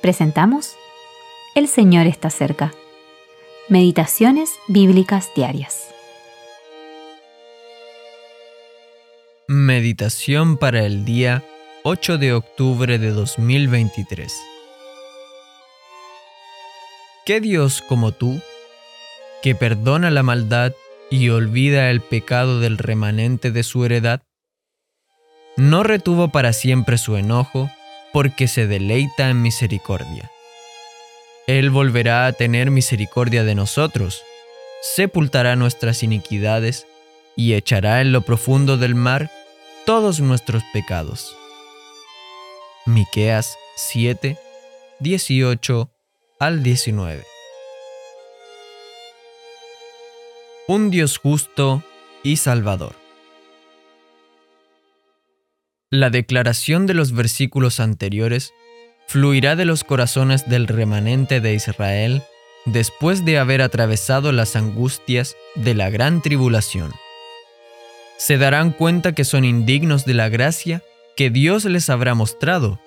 presentamos El Señor está cerca. Meditaciones Bíblicas Diarias. Meditación para el día 8 de octubre de 2023. ¿Qué Dios como tú, que perdona la maldad y olvida el pecado del remanente de su heredad? No retuvo para siempre su enojo, porque se deleita en misericordia. Él volverá a tener misericordia de nosotros, sepultará nuestras iniquidades y echará en lo profundo del mar todos nuestros pecados. Miqueas 7, 18 al 19. Un Dios justo y salvador. La declaración de los versículos anteriores fluirá de los corazones del remanente de Israel después de haber atravesado las angustias de la gran tribulación. Se darán cuenta que son indignos de la gracia que Dios les habrá mostrado,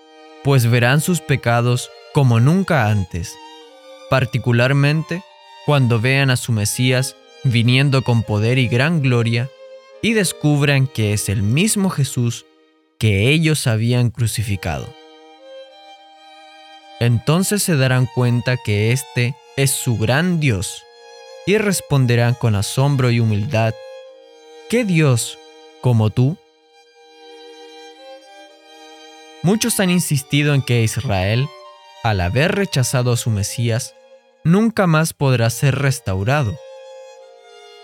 pues verán sus pecados como nunca antes, particularmente cuando vean a su Mesías viniendo con poder y gran gloria y descubran que es el mismo Jesús que ellos habían crucificado. Entonces se darán cuenta que este es su gran Dios y responderán con asombro y humildad, ¿qué Dios como tú? Muchos han insistido en que Israel, al haber rechazado a su Mesías, nunca más podrá ser restaurado.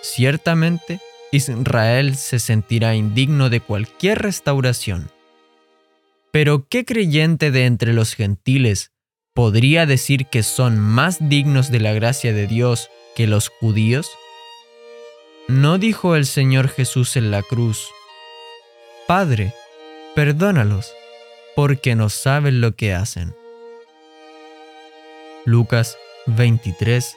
Ciertamente, Israel se sentirá indigno de cualquier restauración. Pero ¿qué creyente de entre los gentiles podría decir que son más dignos de la gracia de Dios que los judíos? ¿No dijo el Señor Jesús en la cruz, Padre, perdónalos, porque no saben lo que hacen? Lucas 23,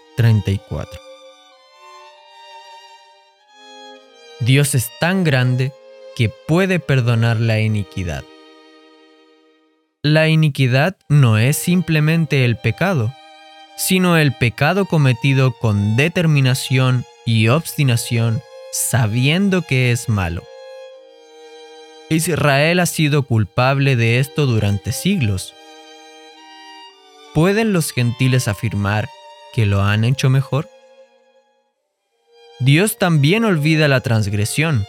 Dios es tan grande que puede perdonar la iniquidad. La iniquidad no es simplemente el pecado, sino el pecado cometido con determinación y obstinación sabiendo que es malo. Israel ha sido culpable de esto durante siglos. ¿Pueden los gentiles afirmar que lo han hecho mejor? Dios también olvida la transgresión,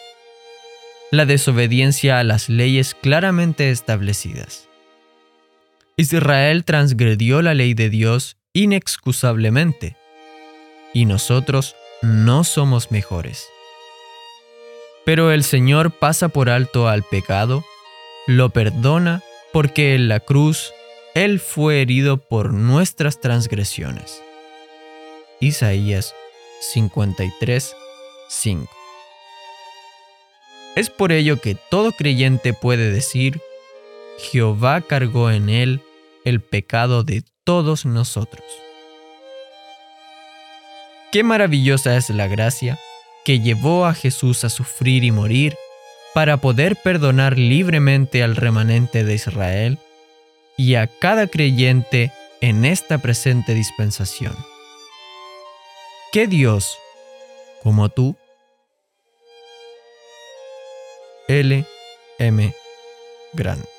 la desobediencia a las leyes claramente establecidas. Israel transgredió la ley de Dios inexcusablemente, y nosotros no somos mejores. Pero el Señor pasa por alto al pecado, lo perdona porque en la cruz Él fue herido por nuestras transgresiones. Isaías 53, 5. Es por ello que todo creyente puede decir, Jehová cargó en él el pecado de todos nosotros. Qué maravillosa es la gracia que llevó a Jesús a sufrir y morir para poder perdonar libremente al remanente de Israel y a cada creyente en esta presente dispensación. ¿Qué Dios, como tú? L. M. Grant.